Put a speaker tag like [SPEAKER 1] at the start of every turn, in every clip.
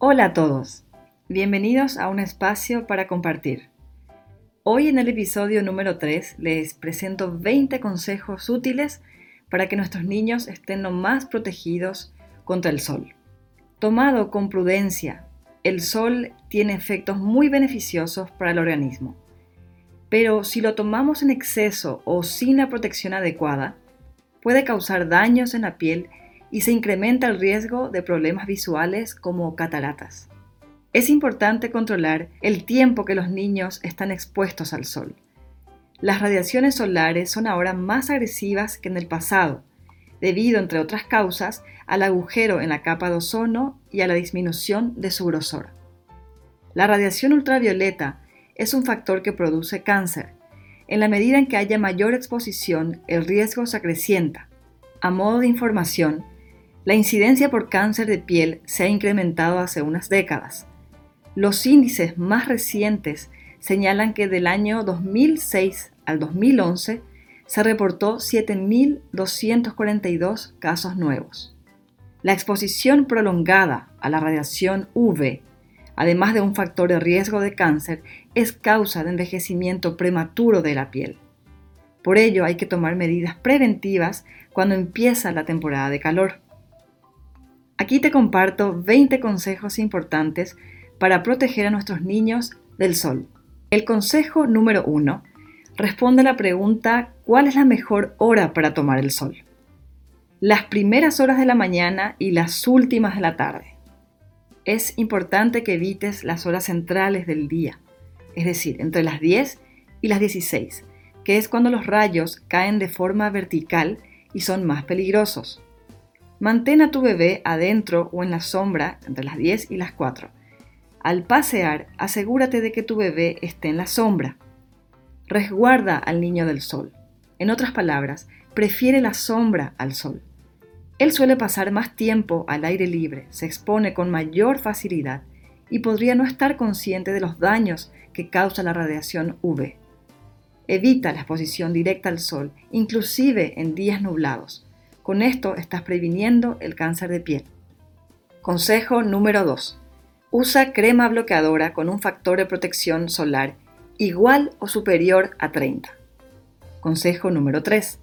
[SPEAKER 1] Hola a todos, bienvenidos a un espacio para compartir. Hoy en el episodio número 3 les presento 20 consejos útiles para que nuestros niños estén lo más protegidos contra el sol. Tomado con prudencia, el sol tiene efectos muy beneficiosos para el organismo. Pero si lo tomamos en exceso o sin la protección adecuada, puede causar daños en la piel y se incrementa el riesgo de problemas visuales como cataratas. Es importante controlar el tiempo que los niños están expuestos al sol. Las radiaciones solares son ahora más agresivas que en el pasado, debido, entre otras causas, al agujero en la capa de ozono y a la disminución de su grosor. La radiación ultravioleta es un factor que produce cáncer. En la medida en que haya mayor exposición, el riesgo se acrecienta. A modo de información, la incidencia por cáncer de piel se ha incrementado hace unas décadas. Los índices más recientes señalan que del año 2006 al 2011 se reportó 7.242 casos nuevos. La exposición prolongada a la radiación UV, además de un factor de riesgo de cáncer, es causa de envejecimiento prematuro de la piel. Por ello hay que tomar medidas preventivas cuando empieza la temporada de calor. Aquí te comparto 20 consejos importantes para proteger a nuestros niños del sol. El consejo número 1 responde a la pregunta ¿cuál es la mejor hora para tomar el sol? Las primeras horas de la mañana y las últimas de la tarde. Es importante que evites las horas centrales del día, es decir, entre las 10 y las 16, que es cuando los rayos caen de forma vertical y son más peligrosos. Mantén a tu bebé adentro o en la sombra entre las 10 y las 4. Al pasear, asegúrate de que tu bebé esté en la sombra. Resguarda al niño del sol. En otras palabras, prefiere la sombra al sol. Él suele pasar más tiempo al aire libre, se expone con mayor facilidad y podría no estar consciente de los daños que causa la radiación UV. Evita la exposición directa al sol, inclusive en días nublados. Con esto estás previniendo el cáncer de piel. Consejo número 2. Usa crema bloqueadora con un factor de protección solar igual o superior a 30. Consejo número 3.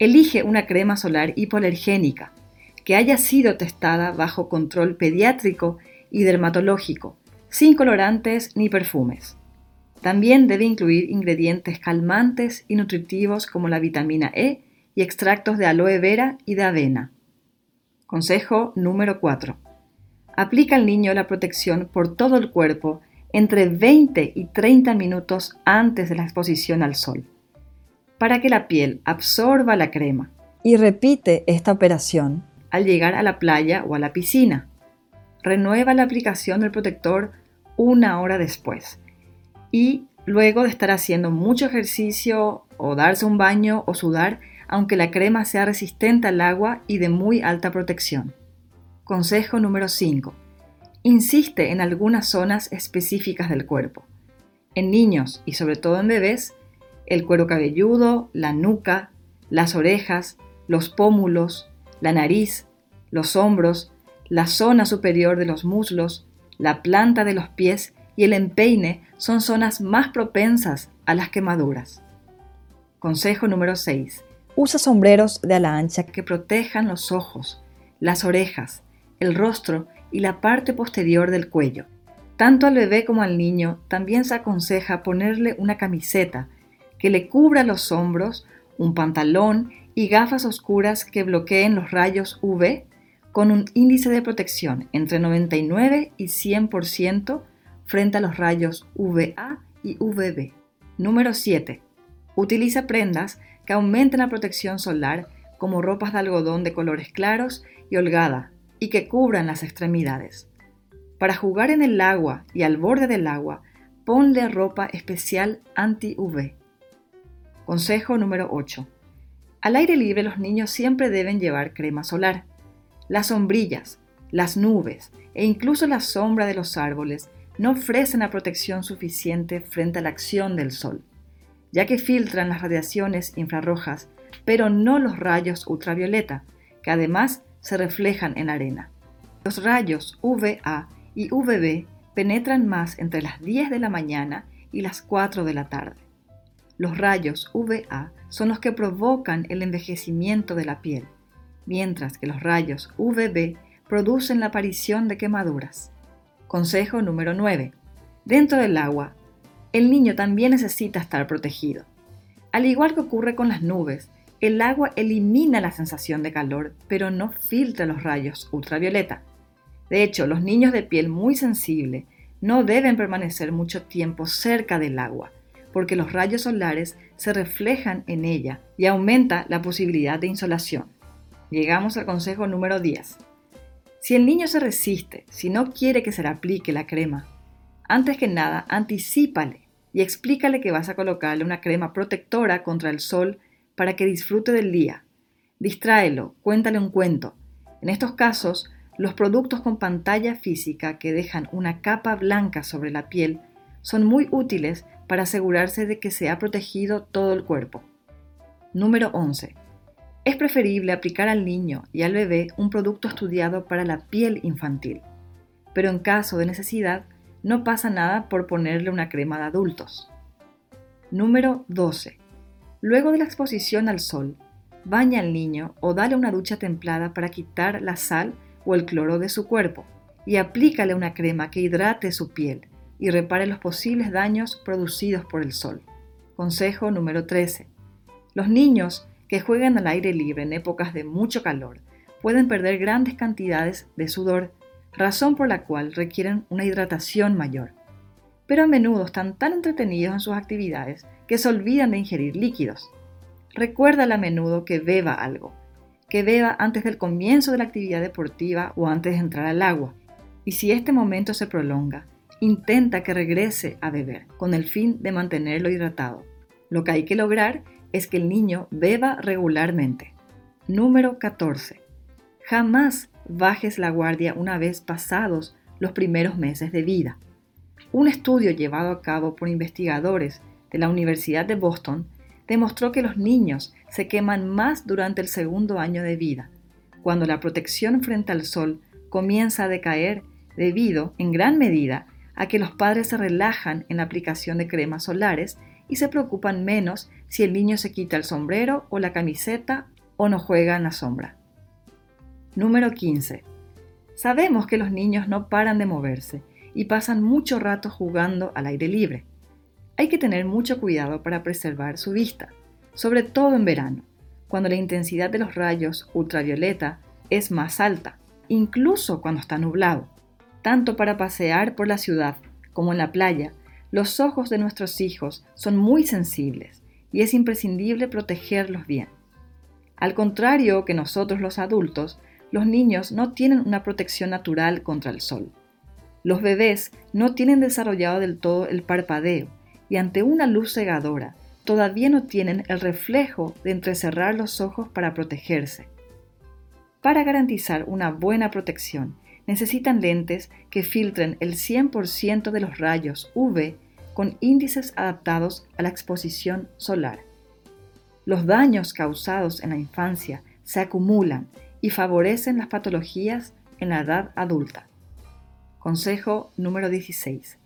[SPEAKER 1] Elige una crema solar hipoalergénica que haya sido testada bajo control pediátrico y dermatológico, sin colorantes ni perfumes. También debe incluir ingredientes calmantes y nutritivos como la vitamina E y extractos de aloe vera y de avena. Consejo número 4. Aplica al niño la protección por todo el cuerpo entre 20 y 30 minutos antes de la exposición al sol, para que la piel absorba la crema. Y repite esta operación al llegar a la playa o a la piscina. Renueva la aplicación del protector una hora después y luego de estar haciendo mucho ejercicio o darse un baño o sudar, aunque la crema sea resistente al agua y de muy alta protección. Consejo número 5. Insiste en algunas zonas específicas del cuerpo. En niños y sobre todo en bebés, el cuero cabelludo, la nuca, las orejas, los pómulos, la nariz, los hombros, la zona superior de los muslos, la planta de los pies y el empeine son zonas más propensas a las quemaduras. Consejo número 6. Usa sombreros de ala ancha que protejan los ojos, las orejas, el rostro y la parte posterior del cuello. Tanto al bebé como al niño también se aconseja ponerle una camiseta que le cubra los hombros, un pantalón y gafas oscuras que bloqueen los rayos UV con un índice de protección entre 99 y 100% frente a los rayos UVA y UVB. Número 7. Utiliza prendas que aumenten la protección solar como ropas de algodón de colores claros y holgada y que cubran las extremidades. Para jugar en el agua y al borde del agua, ponle ropa especial anti-UV. Consejo número 8. Al aire libre los niños siempre deben llevar crema solar. Las sombrillas, las nubes e incluso la sombra de los árboles no ofrecen la protección suficiente frente a la acción del sol ya que filtran las radiaciones infrarrojas, pero no los rayos ultravioleta, que además se reflejan en la arena. Los rayos UVA y UVB penetran más entre las 10 de la mañana y las 4 de la tarde. Los rayos UVA son los que provocan el envejecimiento de la piel, mientras que los rayos UVB producen la aparición de quemaduras. Consejo número 9. Dentro del agua, el niño también necesita estar protegido. Al igual que ocurre con las nubes, el agua elimina la sensación de calor, pero no filtra los rayos ultravioleta. De hecho, los niños de piel muy sensible no deben permanecer mucho tiempo cerca del agua, porque los rayos solares se reflejan en ella y aumenta la posibilidad de insolación. Llegamos al consejo número 10. Si el niño se resiste, si no quiere que se le aplique la crema, antes que nada, anticípale y explícale que vas a colocarle una crema protectora contra el sol para que disfrute del día. Distráelo, cuéntale un cuento. En estos casos, los productos con pantalla física que dejan una capa blanca sobre la piel son muy útiles para asegurarse de que se ha protegido todo el cuerpo. Número 11. Es preferible aplicar al niño y al bebé un producto estudiado para la piel infantil, pero en caso de necesidad no pasa nada por ponerle una crema de adultos. Número 12. Luego de la exposición al sol, baña al niño o dale una ducha templada para quitar la sal o el cloro de su cuerpo y aplícale una crema que hidrate su piel y repare los posibles daños producidos por el sol. Consejo número 13. Los niños que juegan al aire libre en épocas de mucho calor pueden perder grandes cantidades de sudor, razón por la cual requieren una hidratación mayor. Pero a menudo están tan entretenidos en sus actividades que se olvidan de ingerir líquidos. Recuérdale a menudo que beba algo, que beba antes del comienzo de la actividad deportiva o antes de entrar al agua. Y si este momento se prolonga, intenta que regrese a beber, con el fin de mantenerlo hidratado. Lo que hay que lograr es que el niño beba regularmente. Número 14. Jamás bajes la guardia una vez pasados los primeros meses de vida. Un estudio llevado a cabo por investigadores de la Universidad de Boston demostró que los niños se queman más durante el segundo año de vida, cuando la protección frente al sol comienza a decaer debido, en gran medida, a que los padres se relajan en la aplicación de cremas solares y se preocupan menos si el niño se quita el sombrero o la camiseta o no juega en la sombra. Número 15. Sabemos que los niños no paran de moverse y pasan mucho rato jugando al aire libre hay que tener mucho cuidado para preservar su vista, sobre todo en verano, cuando la intensidad de los rayos ultravioleta es más alta, incluso cuando está nublado. Tanto para pasear por la ciudad como en la playa, los ojos de nuestros hijos son muy sensibles y es imprescindible protegerlos bien. Al contrario que nosotros los adultos, los niños no tienen una protección natural contra el sol. Los bebés no tienen desarrollado del todo el parpadeo y ante una luz cegadora todavía no tienen el reflejo de entrecerrar los ojos para protegerse. Para garantizar una buena protección, necesitan lentes que filtren el 100% de los rayos UV con índices adaptados a la exposición solar. Los daños causados en la infancia se acumulan y favorecen las patologías en la edad adulta. Consejo número 16.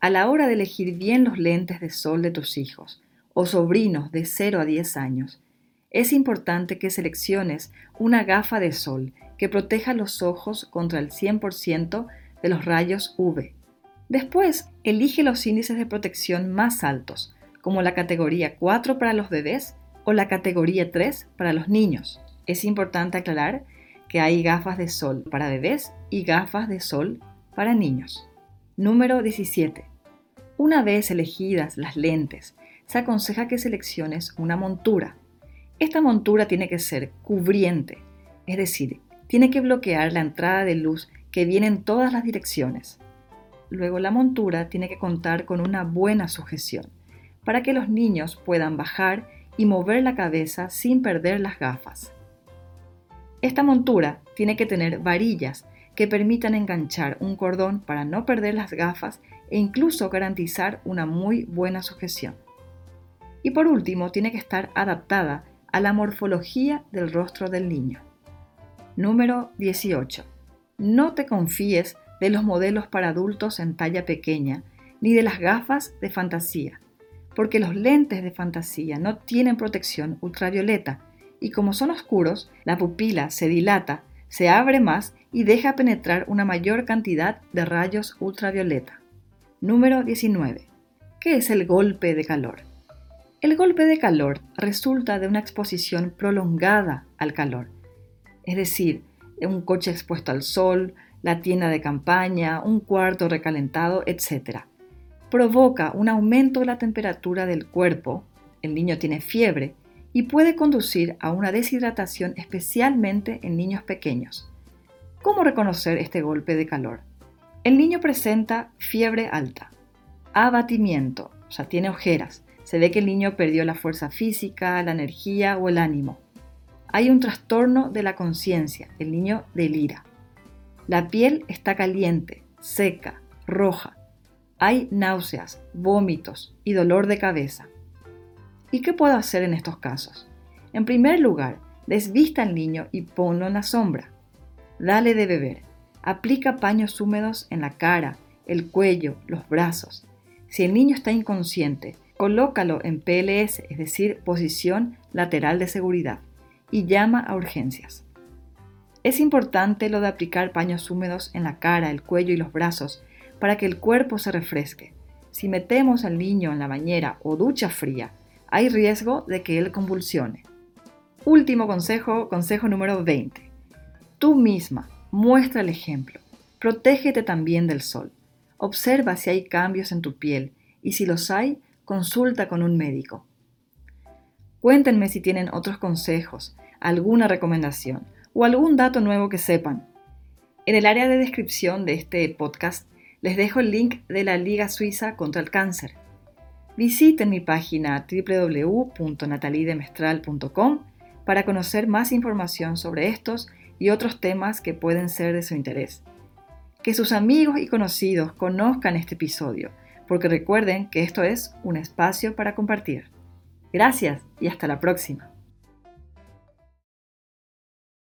[SPEAKER 1] A la hora de elegir bien los lentes de sol de tus hijos o sobrinos de 0 a 10 años, es importante que selecciones una gafa de sol que proteja los ojos contra el 100% de los rayos UV. Después, elige los índices de protección más altos, como la categoría 4 para los bebés o la categoría 3 para los niños. Es importante aclarar que hay gafas de sol para bebés y gafas de sol para niños. Número 17. Una vez elegidas las lentes, se aconseja que selecciones una montura. Esta montura tiene que ser cubriente, es decir, tiene que bloquear la entrada de luz que viene en todas las direcciones. Luego la montura tiene que contar con una buena sujeción, para que los niños puedan bajar y mover la cabeza sin perder las gafas. Esta montura tiene que tener varillas que permitan enganchar un cordón para no perder las gafas e incluso garantizar una muy buena sujeción. Y por último, tiene que estar adaptada a la morfología del rostro del niño. Número 18. No te confíes de los modelos para adultos en talla pequeña, ni de las gafas de fantasía, porque los lentes de fantasía no tienen protección ultravioleta y como son oscuros, la pupila se dilata, se abre más y deja penetrar una mayor cantidad de rayos ultravioleta. Número 19. ¿Qué es el golpe de calor? El golpe de calor resulta de una exposición prolongada al calor, es decir, un coche expuesto al sol, la tienda de campaña, un cuarto recalentado, etc. Provoca un aumento de la temperatura del cuerpo, el niño tiene fiebre y puede conducir a una deshidratación especialmente en niños pequeños. ¿Cómo reconocer este golpe de calor? El niño presenta fiebre alta, abatimiento, o sea, tiene ojeras, se ve que el niño perdió la fuerza física, la energía o el ánimo. Hay un trastorno de la conciencia, el niño delira. La piel está caliente, seca, roja. Hay náuseas, vómitos y dolor de cabeza. ¿Y qué puedo hacer en estos casos? En primer lugar, desvista al niño y ponlo en la sombra. Dale de beber. Aplica paños húmedos en la cara, el cuello, los brazos. Si el niño está inconsciente, Colócalo en PLS, es decir, posición lateral de seguridad, y llama a urgencias. Es importante lo de aplicar paños húmedos en la cara, el cuello y los brazos para que el cuerpo se refresque. Si metemos al niño en la bañera o ducha fría, hay riesgo de que él convulsione. Último consejo, consejo número 20. Tú misma muestra el ejemplo. Protégete también del sol. Observa si hay cambios en tu piel y si los hay, consulta con un médico. Cuéntenme si tienen otros consejos, alguna recomendación o algún dato nuevo que sepan. En el área de descripción de este podcast les dejo el link de la Liga Suiza contra el Cáncer. Visiten mi página www.natalidemestral.com para conocer más información sobre estos y otros temas que pueden ser de su interés. Que sus amigos y conocidos conozcan este episodio porque recuerden que esto es un espacio para compartir. Gracias y hasta la próxima.